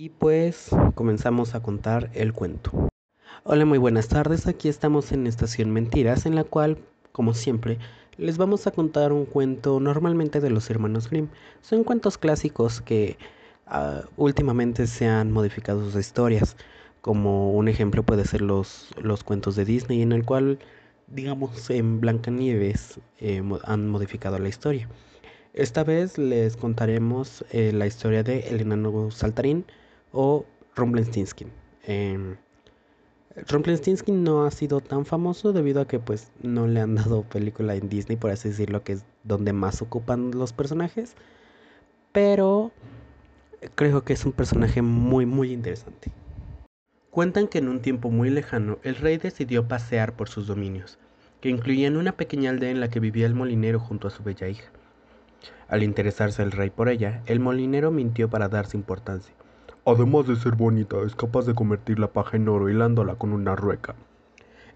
Y pues comenzamos a contar el cuento. Hola, muy buenas tardes. Aquí estamos en Estación Mentiras, en la cual, como siempre, les vamos a contar un cuento normalmente de los hermanos Grimm. Son cuentos clásicos que uh, últimamente se han modificado sus historias. Como un ejemplo puede ser los, los cuentos de Disney, en el cual, digamos, en Blancanieves eh, han modificado la historia. Esta vez les contaremos eh, la historia de El enano saltarín o Rumpelstiltskin. Eh, Rumpelstiltskin no ha sido tan famoso debido a que pues no le han dado película en Disney, por así decirlo, que es donde más ocupan los personajes. Pero creo que es un personaje muy muy interesante. Cuentan que en un tiempo muy lejano el rey decidió pasear por sus dominios, que incluían una pequeña aldea en la que vivía el molinero junto a su bella hija. Al interesarse el rey por ella, el molinero mintió para darse importancia Además de ser bonita, es capaz de convertir la paja en oro hilándola con una rueca.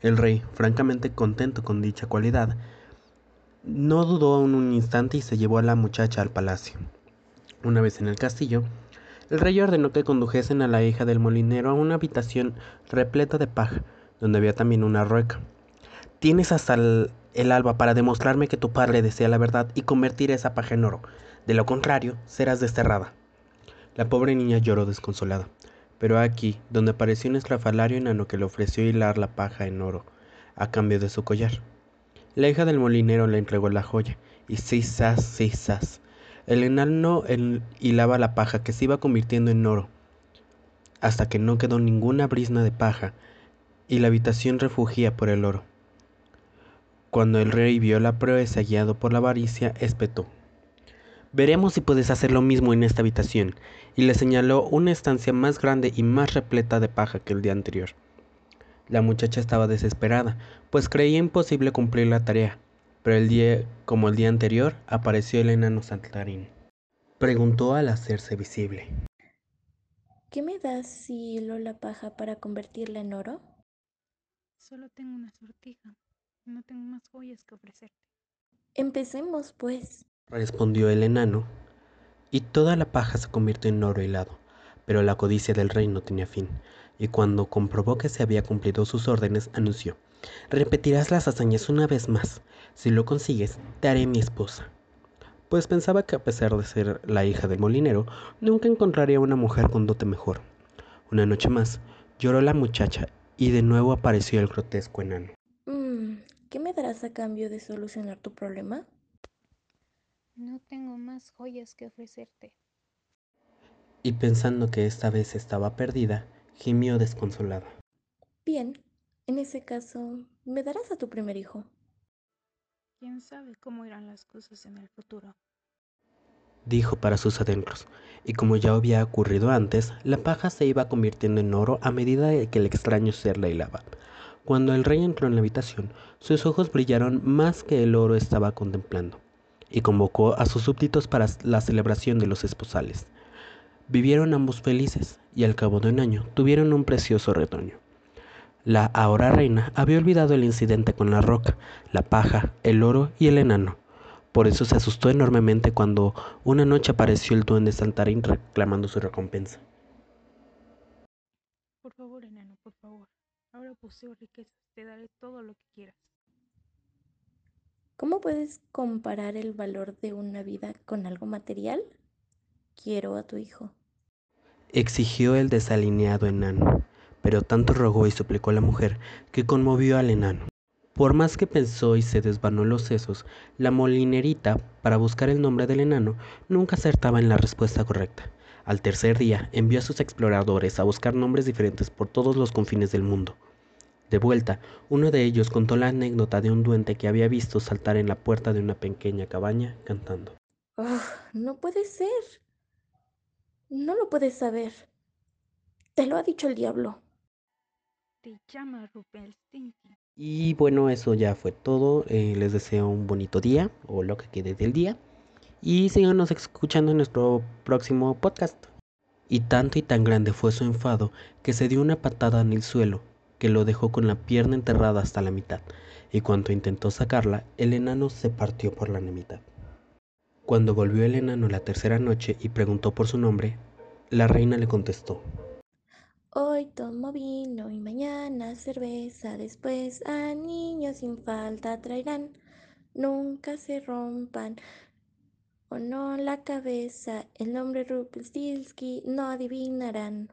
El rey, francamente contento con dicha cualidad, no dudó un instante y se llevó a la muchacha al palacio. Una vez en el castillo, el rey ordenó que condujesen a la hija del molinero a una habitación repleta de paja, donde había también una rueca. Tienes hasta el, el, alba para demostrarme que tu padre desea la verdad y convertir esa paja en oro. De lo contrario, serás desterrada. La pobre niña lloró desconsolada, pero aquí, donde apareció un estrafalario enano que le ofreció hilar la paja en oro, a cambio de su collar. La hija del molinero le entregó la joya, y sisas, sisas. El enano hilaba la paja que se iba convirtiendo en oro, hasta que no quedó ninguna brisna de paja, y la habitación refugía por el oro. Cuando el rey vio la proeza guiado por la avaricia, espetó. Veremos si puedes hacer lo mismo en esta habitación, y le señaló una estancia más grande y más repleta de paja que el día anterior. La muchacha estaba desesperada, pues creía imposible cumplir la tarea, pero el día, como el día anterior, apareció el enano saltarín. Preguntó al hacerse visible. ¿Qué me das si hilo la paja para convertirla en oro? Solo tengo una sortija. No tengo más joyas que ofrecerte. Empecemos, pues respondió el enano, y toda la paja se convirtió en oro helado. Pero la codicia del rey no tenía fin, y cuando comprobó que se había cumplido sus órdenes, anunció, repetirás las hazañas una vez más. Si lo consigues, te haré mi esposa. Pues pensaba que a pesar de ser la hija del molinero, nunca encontraría una mujer con dote mejor. Una noche más, lloró la muchacha y de nuevo apareció el grotesco enano. Mm, ¿Qué me darás a cambio de solucionar tu problema? No tengo más joyas que ofrecerte. Y pensando que esta vez estaba perdida, gimió desconsolada. Bien, en ese caso, ¿me darás a tu primer hijo? ¿Quién sabe cómo irán las cosas en el futuro? Dijo para sus adentros, y como ya había ocurrido antes, la paja se iba convirtiendo en oro a medida que el extraño ser la hilaba. Cuando el rey entró en la habitación, sus ojos brillaron más que el oro estaba contemplando y convocó a sus súbditos para la celebración de los esposales. Vivieron ambos felices y al cabo de un año tuvieron un precioso retoño. La ahora reina había olvidado el incidente con la roca, la paja, el oro y el enano. Por eso se asustó enormemente cuando una noche apareció el duende saltarín reclamando su recompensa. Por favor, enano, por favor. Ahora poseo riquezas, te daré todo lo que quieras. ¿Cómo puedes comparar el valor de una vida con algo material? Quiero a tu hijo. Exigió el desalineado enano, pero tanto rogó y suplicó a la mujer que conmovió al enano. Por más que pensó y se desvanó los sesos, la molinerita, para buscar el nombre del enano, nunca acertaba en la respuesta correcta. Al tercer día, envió a sus exploradores a buscar nombres diferentes por todos los confines del mundo. De vuelta, uno de ellos contó la anécdota de un duende que había visto saltar en la puerta de una pequeña cabaña cantando. Oh, no puede ser. No lo puedes saber. Te lo ha dicho el diablo. Te llama Rumpelstiltskin. Y bueno, eso ya fue todo. Eh, les deseo un bonito día o lo que quede del día. Y síganos escuchando en nuestro próximo podcast. Y tanto y tan grande fue su enfado que se dio una patada en el suelo que lo dejó con la pierna enterrada hasta la mitad, y cuando intentó sacarla, el enano se partió por la mitad. Cuando volvió el enano la tercera noche y preguntó por su nombre, la reina le contestó. Hoy tomo vino y mañana cerveza, después a niños sin falta traerán. Nunca se rompan o no la cabeza, el nombre Rupelstinsky no adivinarán.